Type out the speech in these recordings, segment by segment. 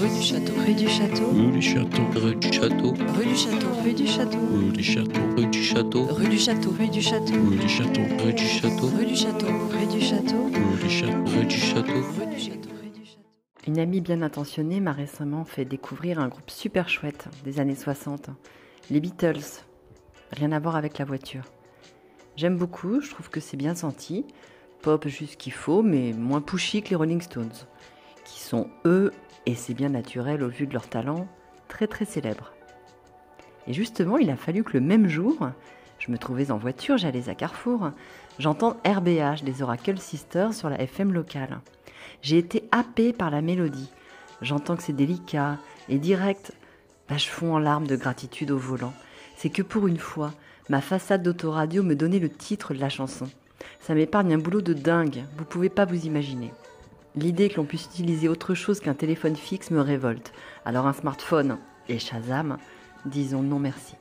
rue du Château, rue du Château, rue du Château, rue du Château, rue du Château, rue du Château, rue du Château, rue du Château, rue du Château, rue du Château, rue du Château, rue du Château, rue du Château, rue du Château, rue du Château, rue du Château. rue du Château, rue du Château. Une amie bien intentionnée m'a récemment fait découvrir un groupe super chouette des années 60, les Beatles. Rien à voir avec la voiture. J'aime beaucoup, je trouve que c'est bien senti, pop juste qu'il faut, mais moins pushy que les Rolling Stones, qui sont eux, et c'est bien naturel au vu de leur talent, très très célèbres. Et justement, il a fallu que le même jour, je me trouvais en voiture, j'allais à Carrefour, j'entends RBH des Oracle Sisters sur la FM locale. J'ai été happée par la mélodie. J'entends que c'est délicat et direct. Bah, je fonds en larmes de gratitude au volant. C'est que pour une fois, ma façade d'autoradio me donnait le titre de la chanson. Ça m'épargne un boulot de dingue, vous pouvez pas vous imaginer. L'idée que l'on puisse utiliser autre chose qu'un téléphone fixe me révolte. Alors un smartphone et Shazam, disons non merci.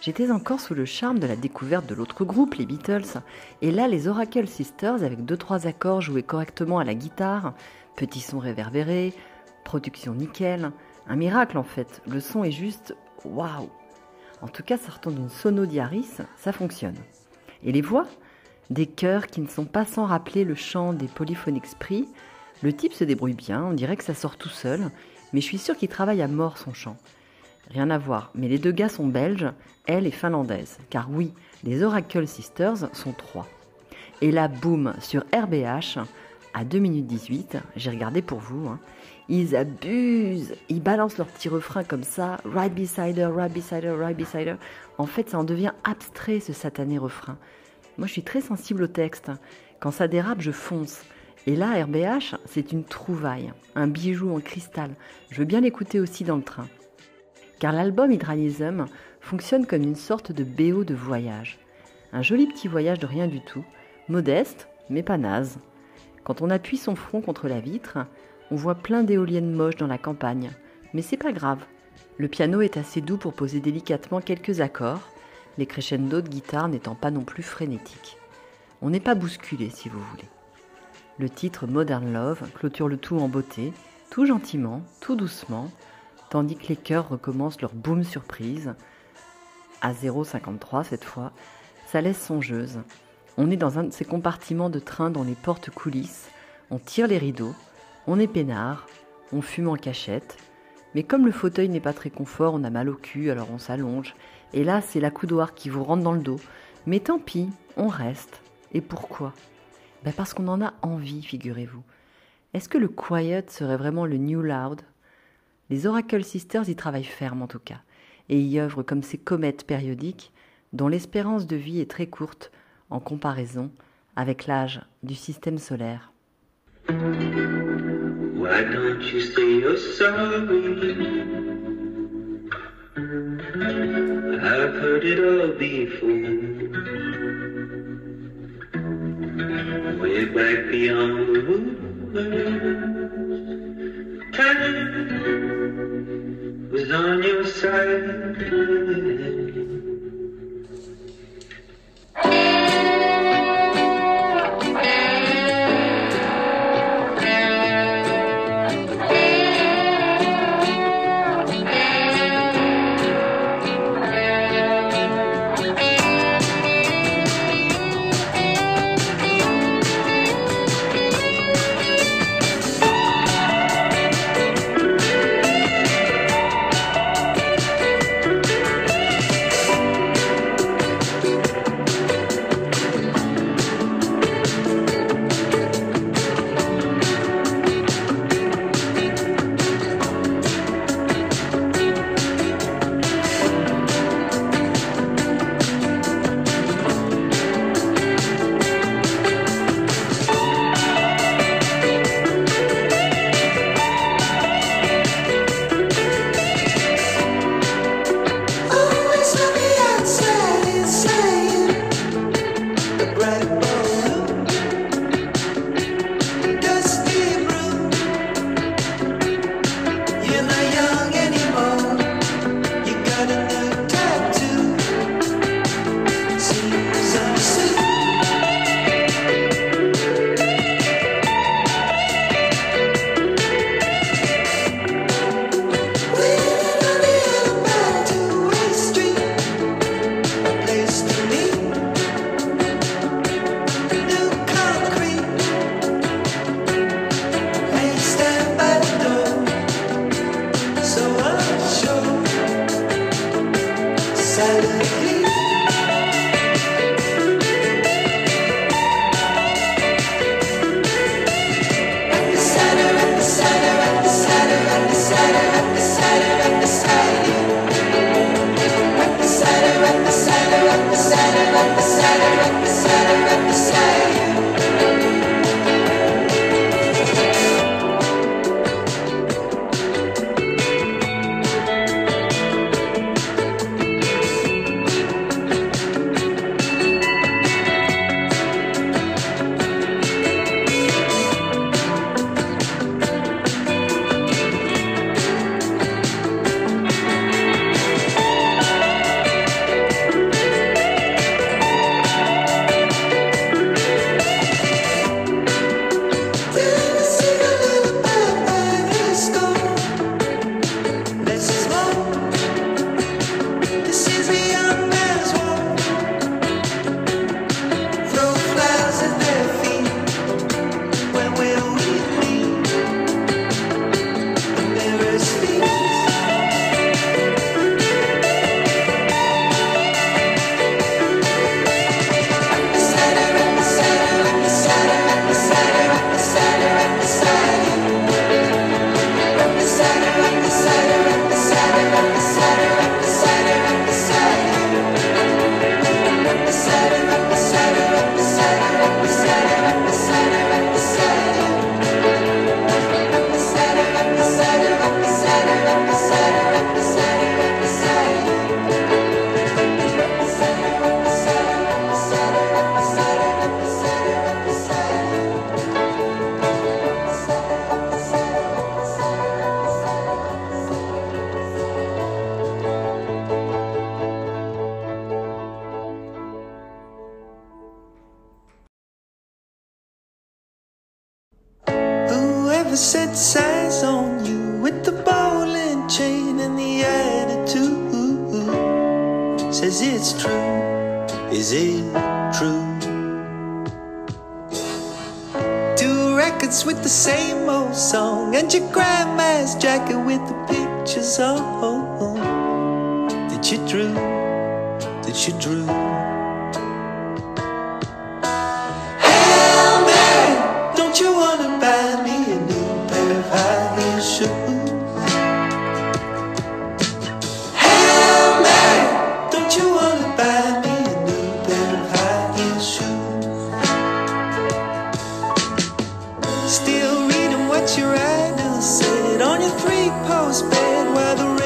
J'étais encore sous le charme de la découverte de l'autre groupe, les Beatles, et là les Oracle Sisters avec deux trois accords joués correctement à la guitare, petit son réverbéré, production nickel, un miracle en fait. Le son est juste waouh. En tout cas, sortant d'une sono diaris, ça fonctionne. Et les voix? Des chœurs qui ne sont pas sans rappeler le chant des polyphoniques Spree. Le type se débrouille bien, on dirait que ça sort tout seul, mais je suis sûre qu'il travaille à mort son chant. Rien à voir, mais les deux gars sont belges, elle est finlandaise. Car oui, les Oracle Sisters sont trois. Et là, boum, sur RBH, à 2 minutes 18, j'ai regardé pour vous, hein, ils abusent, ils balancent leur petit refrain comme ça, right beside her, right beside her, right beside her. En fait, ça en devient abstrait ce satané refrain. Moi, je suis très sensible au texte. Quand ça dérape, je fonce. Et là, RBH, c'est une trouvaille, un bijou en cristal. Je veux bien l'écouter aussi dans le train. Car l'album Hydranism fonctionne comme une sorte de BO de voyage. Un joli petit voyage de rien du tout, modeste, mais pas naze. Quand on appuie son front contre la vitre, on voit plein d'éoliennes moches dans la campagne. Mais c'est pas grave. Le piano est assez doux pour poser délicatement quelques accords, les crescendo de guitare n'étant pas non plus frénétiques. On n'est pas bousculé si vous voulez. Le titre Modern Love clôture le tout en beauté, tout gentiment, tout doucement, tandis que les chœurs recommencent leur boom surprise. À 0,53 cette fois, ça laisse songeuse. On est dans un de ces compartiments de train dont les portes coulissent, on tire les rideaux, on est peinard, on fume en cachette, mais comme le fauteuil n'est pas très confort, on a mal au cul, alors on s'allonge, et là c'est la coudoir qui vous rentre dans le dos. Mais tant pis, on reste. Et pourquoi? Ben Parce qu'on en a envie, figurez-vous. Est-ce que le quiet serait vraiment le new loud? Les Oracle Sisters y travaillent ferme en tout cas, et y œuvrent comme ces comètes périodiques dont l'espérance de vie est très courte en comparaison avec l'âge du système solaire. I've heard it all before. Way back beyond the world, time was on your side. this size on you with the bowling chain and the attitude says it's true. Is it true? Two records with the same old song and your grandma's jacket with the pictures on. Did you drew? Did you drew? post bed where the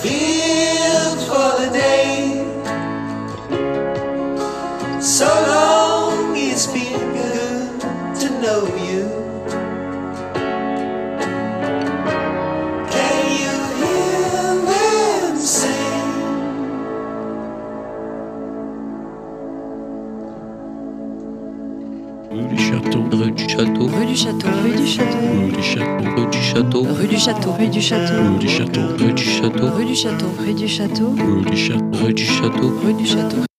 be rue du Château, Rue du Château, rue du Château. rue du Château, rue du Château, Rue du Château, rue du Château. rue du Château, rue du Château, Rue du Château, rue du Château. rue du Château, rue du Château. Rue du Château.